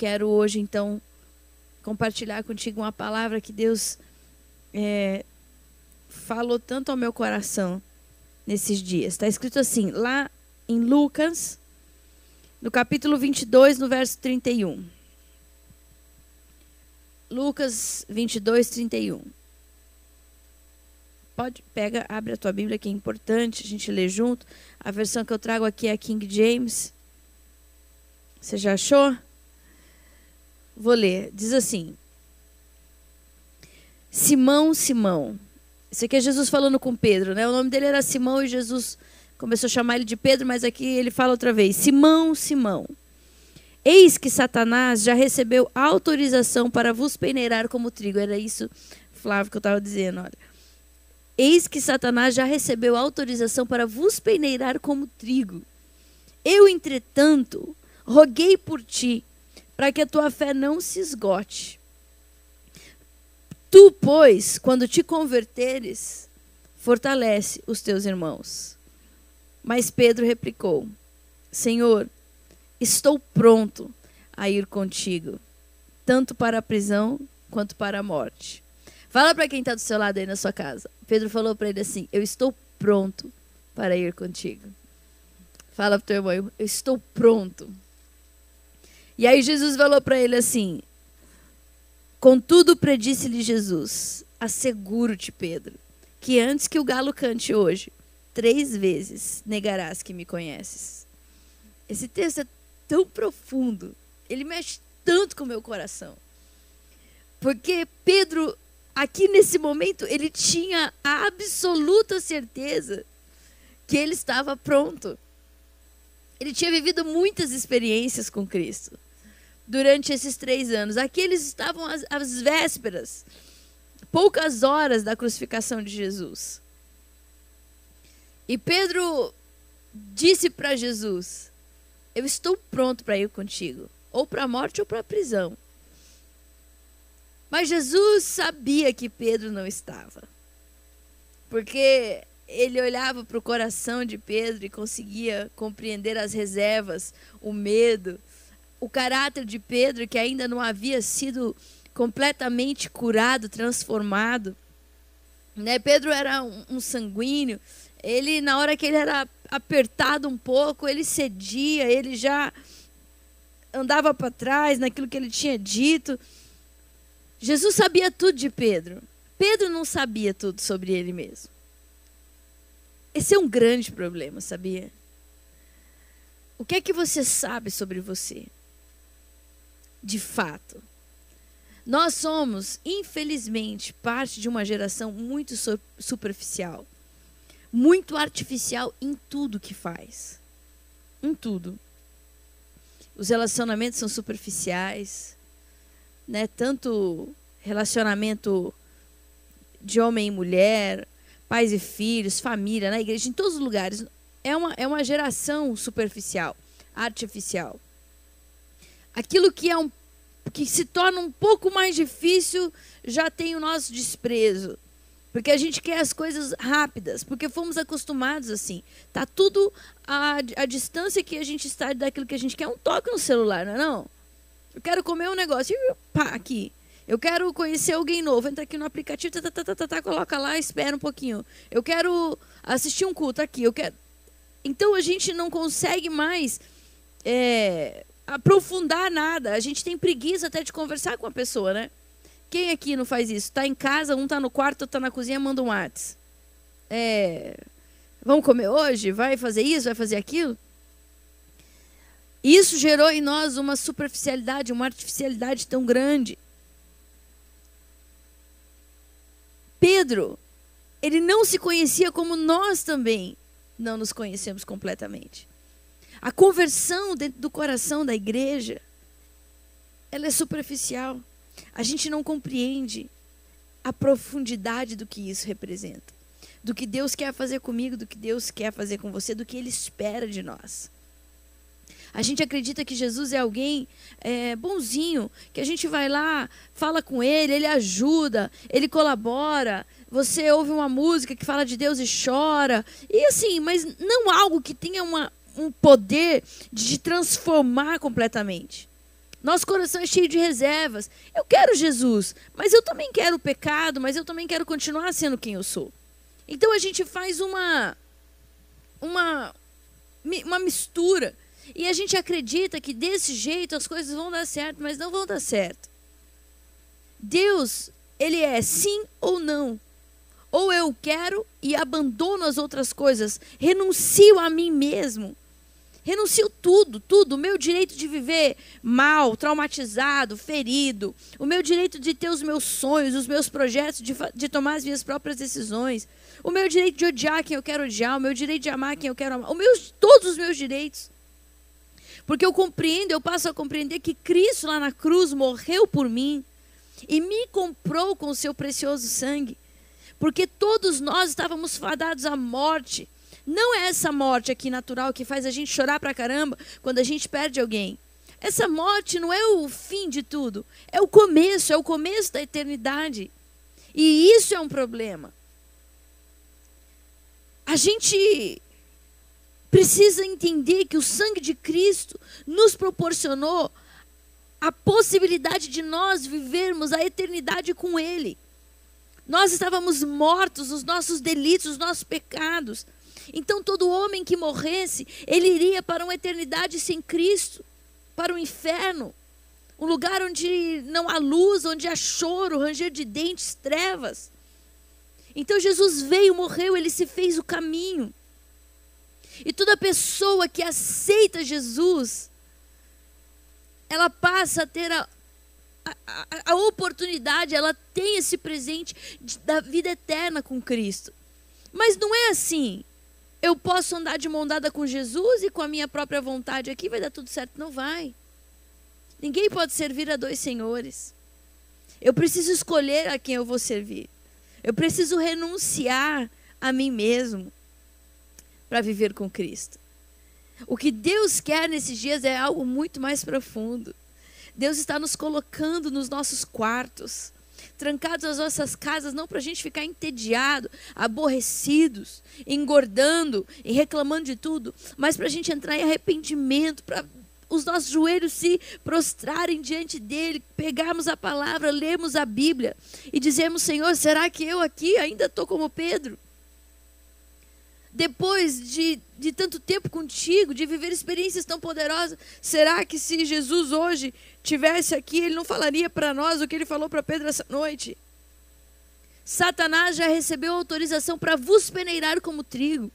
quero hoje, então, compartilhar contigo uma palavra que Deus é, falou tanto ao meu coração nesses dias. Está escrito assim, lá em Lucas, no capítulo 22, no verso 31. Lucas 22, 31. Pode, pega, abre a tua Bíblia que é importante a gente ler junto. A versão que eu trago aqui é a King James. Você já achou? Vou ler. Diz assim: Simão, Simão. Isso aqui é Jesus falando com Pedro, né? O nome dele era Simão e Jesus começou a chamar ele de Pedro, mas aqui ele fala outra vez: Simão, Simão. Eis que Satanás já recebeu autorização para vos peneirar como trigo. Era isso, Flávio, que eu estava dizendo. Olha. Eis que Satanás já recebeu autorização para vos peneirar como trigo. Eu, entretanto, roguei por ti para que a tua fé não se esgote. Tu, pois, quando te converteres, fortalece os teus irmãos. Mas Pedro replicou: Senhor, estou pronto a ir contigo, tanto para a prisão quanto para a morte. Fala para quem está do seu lado aí na sua casa. Pedro falou para ele assim: Eu estou pronto para ir contigo. Fala para o teu irmão: Eu estou pronto e aí Jesus falou para ele assim: Contudo, predisse-lhe Jesus: Asseguro-te, Pedro, que antes que o galo cante hoje, três vezes negarás que me conheces. Esse texto é tão profundo, ele mexe tanto com o meu coração. Porque Pedro, aqui nesse momento, ele tinha a absoluta certeza que ele estava pronto. Ele tinha vivido muitas experiências com Cristo durante esses três anos. Aqui eles estavam às, às vésperas, poucas horas da crucificação de Jesus. E Pedro disse para Jesus: Eu estou pronto para ir contigo, ou para a morte ou para a prisão. Mas Jesus sabia que Pedro não estava. Porque ele olhava para o coração de Pedro e conseguia compreender as reservas, o medo, o caráter de Pedro, que ainda não havia sido completamente curado, transformado. Né? Pedro era um, um sanguíneo. Ele, na hora que ele era apertado um pouco, ele cedia, ele já andava para trás naquilo que ele tinha dito. Jesus sabia tudo de Pedro. Pedro não sabia tudo sobre ele mesmo. Esse é um grande problema, sabia? O que é que você sabe sobre você? De fato. Nós somos, infelizmente, parte de uma geração muito superficial, muito artificial em tudo que faz. Em tudo. Os relacionamentos são superficiais, né? Tanto relacionamento de homem e mulher, pais e filhos, família, na igreja, em todos os lugares. É uma, é uma geração superficial, artificial. Aquilo que é um que se torna um pouco mais difícil já tem o nosso desprezo. Porque a gente quer as coisas rápidas, porque fomos acostumados assim. Tá tudo a, a distância que a gente está daquilo que a gente quer, um toque no celular, não é não? Eu quero comer um negócio, pá, aqui. Eu quero conhecer alguém novo, entra aqui no aplicativo, tá, tá, tá, tá, tá, coloca lá, espera um pouquinho. Eu quero assistir um culto aqui, eu quero. Então a gente não consegue mais é, aprofundar nada. A gente tem preguiça até de conversar com a pessoa, né? Quem aqui não faz isso? Está em casa, um está no quarto, está na cozinha, manda um WhatsApp. É, vamos comer hoje? Vai fazer isso? Vai fazer aquilo? Isso gerou em nós uma superficialidade, uma artificialidade tão grande. Pedro, ele não se conhecia como nós também não nos conhecemos completamente. A conversão dentro do coração da igreja, ela é superficial. A gente não compreende a profundidade do que isso representa. Do que Deus quer fazer comigo, do que Deus quer fazer com você, do que Ele espera de nós. A gente acredita que Jesus é alguém é, bonzinho, que a gente vai lá, fala com ele, ele ajuda, ele colabora. Você ouve uma música que fala de Deus e chora. E assim, mas não algo que tenha uma, um poder de te transformar completamente. Nosso coração é cheio de reservas. Eu quero Jesus, mas eu também quero o pecado, mas eu também quero continuar sendo quem eu sou. Então a gente faz uma uma uma mistura e a gente acredita que desse jeito as coisas vão dar certo, mas não vão dar certo. Deus, ele é sim ou não. Ou eu quero e abandono as outras coisas, renuncio a mim mesmo Renuncio tudo, tudo. O meu direito de viver mal, traumatizado, ferido. O meu direito de ter os meus sonhos, os meus projetos, de, de tomar as minhas próprias decisões. O meu direito de odiar quem eu quero odiar. O meu direito de amar quem eu quero amar. O meu, todos os meus direitos. Porque eu compreendo, eu passo a compreender que Cristo lá na cruz morreu por mim e me comprou com o seu precioso sangue. Porque todos nós estávamos fadados à morte não é essa morte aqui natural que faz a gente chorar pra caramba quando a gente perde alguém. Essa morte não é o fim de tudo, é o começo, é o começo da eternidade. E isso é um problema. A gente precisa entender que o sangue de Cristo nos proporcionou a possibilidade de nós vivermos a eternidade com Ele. Nós estávamos mortos, os nossos delitos, os nossos pecados. Então todo homem que morresse, ele iria para uma eternidade sem Cristo, para o inferno, um lugar onde não há luz, onde há choro, ranger de dentes, trevas. Então Jesus veio, morreu, ele se fez o caminho. E toda pessoa que aceita Jesus, ela passa a ter a, a, a, oportunidade, ela tem esse presente da vida eterna com Cristo. Mas não é assim eu posso andar de mão dada com Jesus e com a minha própria vontade aqui vai dar tudo certo. Não vai. Ninguém pode servir a dois senhores. Eu preciso escolher a quem eu vou servir. Eu preciso renunciar a mim mesmo para viver com Cristo. O que Deus quer nesses dias é algo muito mais profundo. Deus está nos colocando nos nossos quartos trancados nas nossas casas, não para a gente ficar entediado, aborrecidos, engordando e reclamando de tudo, mas para a gente entrar em arrependimento, para os nossos joelhos se prostrarem diante dele, pegarmos a palavra, lermos a Bíblia e dizermos: Senhor, será que eu aqui ainda estou como Pedro? Depois de, de tanto tempo contigo, de viver experiências tão poderosas, será que se Jesus hoje tivesse aqui, ele não falaria para nós o que ele falou para Pedro essa noite. Satanás já recebeu autorização para vos peneirar como trigo,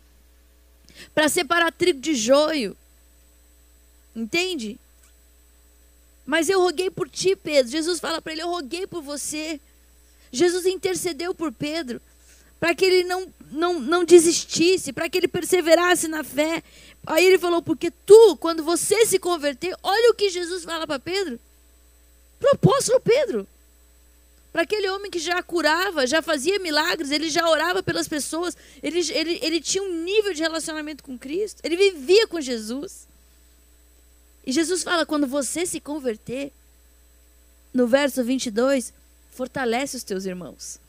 para separar trigo de joio. Entende? Mas eu roguei por ti, Pedro. Jesus fala para ele: Eu roguei por você. Jesus intercedeu por Pedro para que ele não, não, não desistisse, para que ele perseverasse na fé. Aí ele falou: Porque tu, quando você se converter, olha o que Jesus fala para Pedro. Para o apóstolo Pedro. Para aquele homem que já curava, já fazia milagres, ele já orava pelas pessoas, ele, ele, ele tinha um nível de relacionamento com Cristo, ele vivia com Jesus. E Jesus fala: quando você se converter, no verso 22, fortalece os teus irmãos.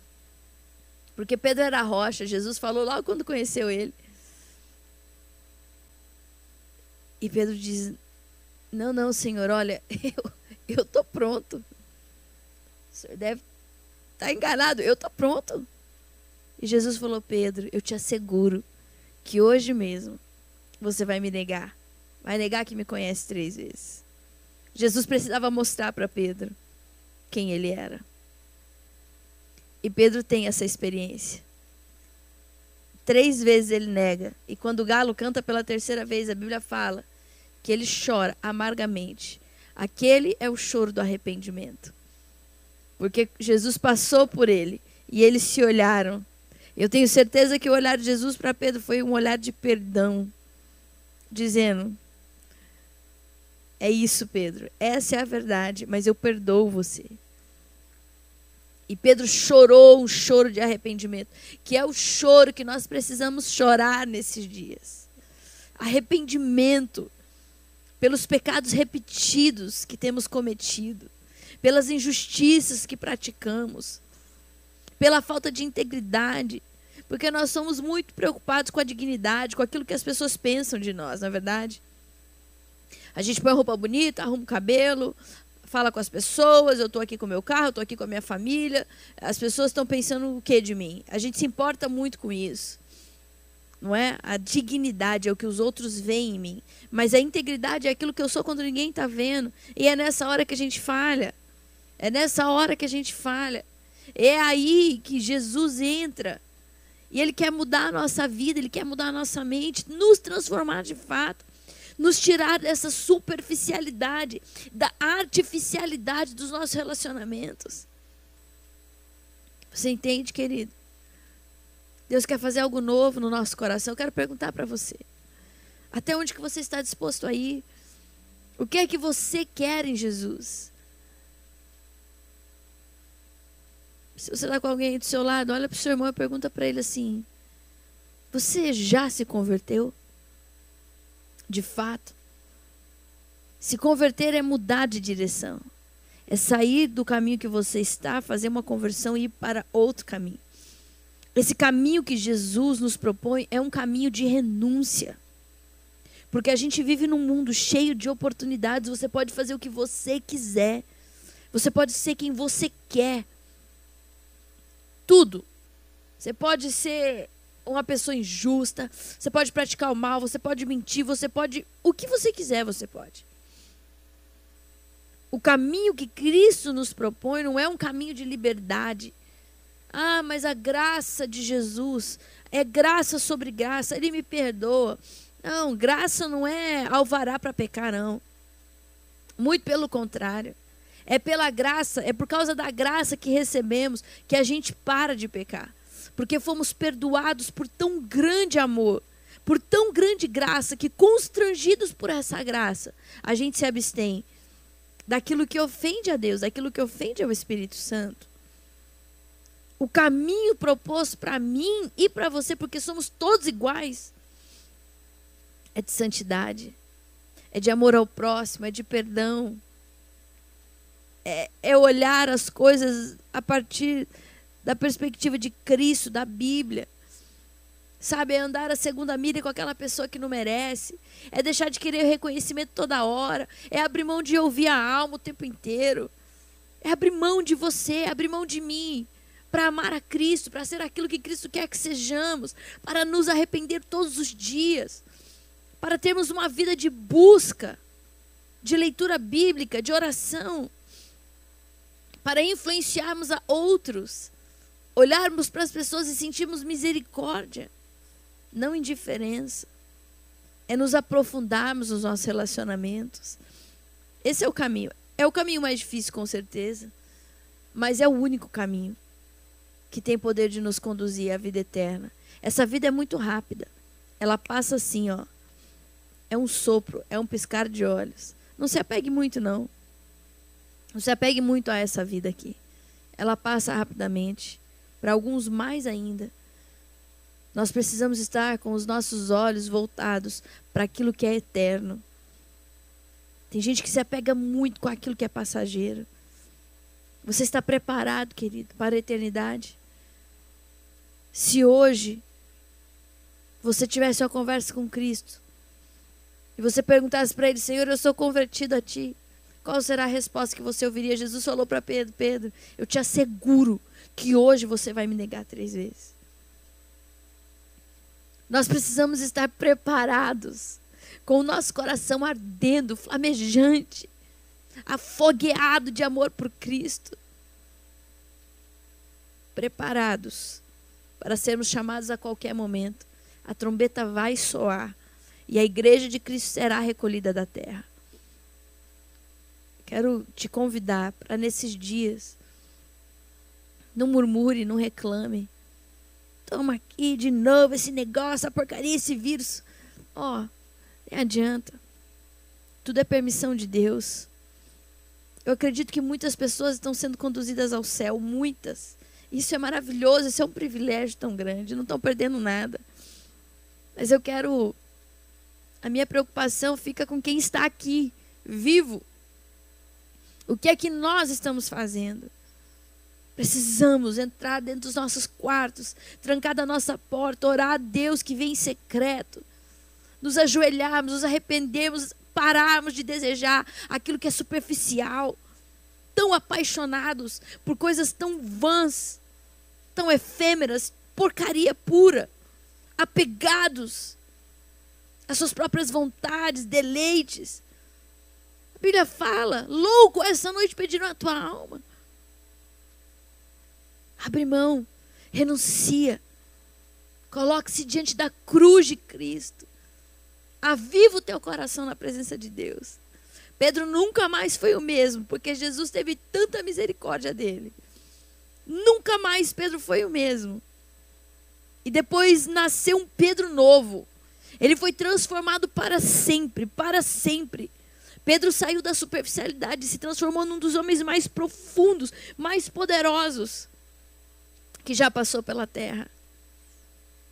Porque Pedro era rocha, Jesus falou logo quando conheceu ele. E Pedro diz: Não, não, Senhor, olha, eu, eu pronto. O senhor deve estar tá enganado, eu tô pronto. E Jesus falou: Pedro, eu te asseguro que hoje mesmo você vai me negar. Vai negar que me conhece três vezes. Jesus precisava mostrar para Pedro quem ele era. E Pedro tem essa experiência. Três vezes ele nega. E quando o galo canta pela terceira vez, a Bíblia fala que ele chora amargamente. Aquele é o choro do arrependimento. Porque Jesus passou por ele e eles se olharam. Eu tenho certeza que o olhar de Jesus para Pedro foi um olhar de perdão, dizendo: É isso, Pedro, essa é a verdade, mas eu perdoo você. E Pedro chorou um choro de arrependimento, que é o choro que nós precisamos chorar nesses dias. Arrependimento pelos pecados repetidos que temos cometido, pelas injustiças que praticamos, pela falta de integridade, porque nós somos muito preocupados com a dignidade, com aquilo que as pessoas pensam de nós, na é verdade. A gente põe roupa bonita, arruma o cabelo, fala com as pessoas, eu estou aqui com o meu carro, eu estou aqui com a minha família. As pessoas estão pensando o que de mim? A gente se importa muito com isso. Não é? A dignidade é o que os outros veem em mim. Mas a integridade é aquilo que eu sou quando ninguém está vendo. E é nessa hora que a gente falha. É nessa hora que a gente falha. É aí que Jesus entra. E Ele quer mudar a nossa vida, Ele quer mudar a nossa mente, nos transformar de fato nos tirar dessa superficialidade, da artificialidade dos nossos relacionamentos. Você entende, querido? Deus quer fazer algo novo no nosso coração. Eu quero perguntar para você. Até onde que você está disposto a ir? O que é que você quer em Jesus? Se você está com alguém do seu lado, olha para o seu irmão e pergunta para ele assim: Você já se converteu? De fato. Se converter é mudar de direção. É sair do caminho que você está, fazer uma conversão e ir para outro caminho. Esse caminho que Jesus nos propõe é um caminho de renúncia. Porque a gente vive num mundo cheio de oportunidades, você pode fazer o que você quiser. Você pode ser quem você quer. Tudo. Você pode ser uma pessoa injusta, você pode praticar o mal, você pode mentir, você pode. O que você quiser, você pode. O caminho que Cristo nos propõe não é um caminho de liberdade. Ah, mas a graça de Jesus é graça sobre graça, Ele me perdoa. Não, graça não é alvará para pecar, não. Muito pelo contrário. É pela graça, é por causa da graça que recebemos que a gente para de pecar porque fomos perdoados por tão grande amor, por tão grande graça, que constrangidos por essa graça, a gente se abstém daquilo que ofende a Deus, daquilo que ofende ao Espírito Santo. O caminho proposto para mim e para você, porque somos todos iguais, é de santidade, é de amor ao próximo, é de perdão, é, é olhar as coisas a partir da perspectiva de Cristo, da Bíblia. Sabe, é andar a segunda milha com aquela pessoa que não merece. É deixar de querer reconhecimento toda hora. É abrir mão de ouvir a alma o tempo inteiro. É abrir mão de você, abrir mão de mim. Para amar a Cristo, para ser aquilo que Cristo quer que sejamos. Para nos arrepender todos os dias. Para termos uma vida de busca, de leitura bíblica, de oração. Para influenciarmos a outros olharmos para as pessoas e sentirmos misericórdia, não indiferença. É nos aprofundarmos nos nossos relacionamentos. Esse é o caminho. É o caminho mais difícil, com certeza, mas é o único caminho que tem poder de nos conduzir à vida eterna. Essa vida é muito rápida. Ela passa assim, ó. É um sopro, é um piscar de olhos. Não se apegue muito, não. Não se apegue muito a essa vida aqui. Ela passa rapidamente para alguns mais ainda. Nós precisamos estar com os nossos olhos voltados para aquilo que é eterno. Tem gente que se apega muito com aquilo que é passageiro. Você está preparado, querido, para a eternidade? Se hoje você tivesse uma conversa com Cristo e você perguntasse para ele, Senhor, eu sou convertido a ti, qual será a resposta que você ouviria? Jesus falou para Pedro: Pedro, eu te asseguro que hoje você vai me negar três vezes. Nós precisamos estar preparados, com o nosso coração ardendo, flamejante, afogueado de amor por Cristo. Preparados para sermos chamados a qualquer momento. A trombeta vai soar e a igreja de Cristo será recolhida da terra. Quero te convidar para nesses dias não murmure, não reclame. Toma aqui de novo esse negócio, a porcaria, esse vírus. Ó, oh, nem adianta. Tudo é permissão de Deus. Eu acredito que muitas pessoas estão sendo conduzidas ao céu, muitas. Isso é maravilhoso, isso é um privilégio tão grande, não estão perdendo nada. Mas eu quero. A minha preocupação fica com quem está aqui, vivo. O que é que nós estamos fazendo? Precisamos entrar dentro dos nossos quartos, trancar da nossa porta, orar a Deus que vem em secreto, nos ajoelharmos, nos arrependermos, pararmos de desejar aquilo que é superficial, apaixonados por coisas tão vãs, tão efêmeras, porcaria pura, apegados às suas próprias vontades, deleites. A Bíblia fala: louco, essa noite pediram a tua alma. Abre mão, renuncia, coloque-se diante da cruz de Cristo. Aviva o teu coração na presença de Deus. Pedro nunca mais foi o mesmo, porque Jesus teve tanta misericórdia dele. Nunca mais Pedro foi o mesmo. E depois nasceu um Pedro novo. Ele foi transformado para sempre, para sempre. Pedro saiu da superficialidade e se transformou num dos homens mais profundos, mais poderosos que já passou pela terra.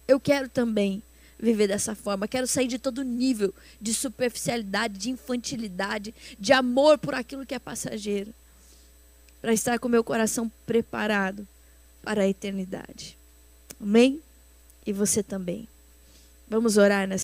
Eu quero também viver dessa forma. Quero sair de todo nível de superficialidade, de infantilidade, de amor por aquilo que é passageiro, para estar com meu coração preparado para a eternidade. Amém? E você também. Vamos orar nessa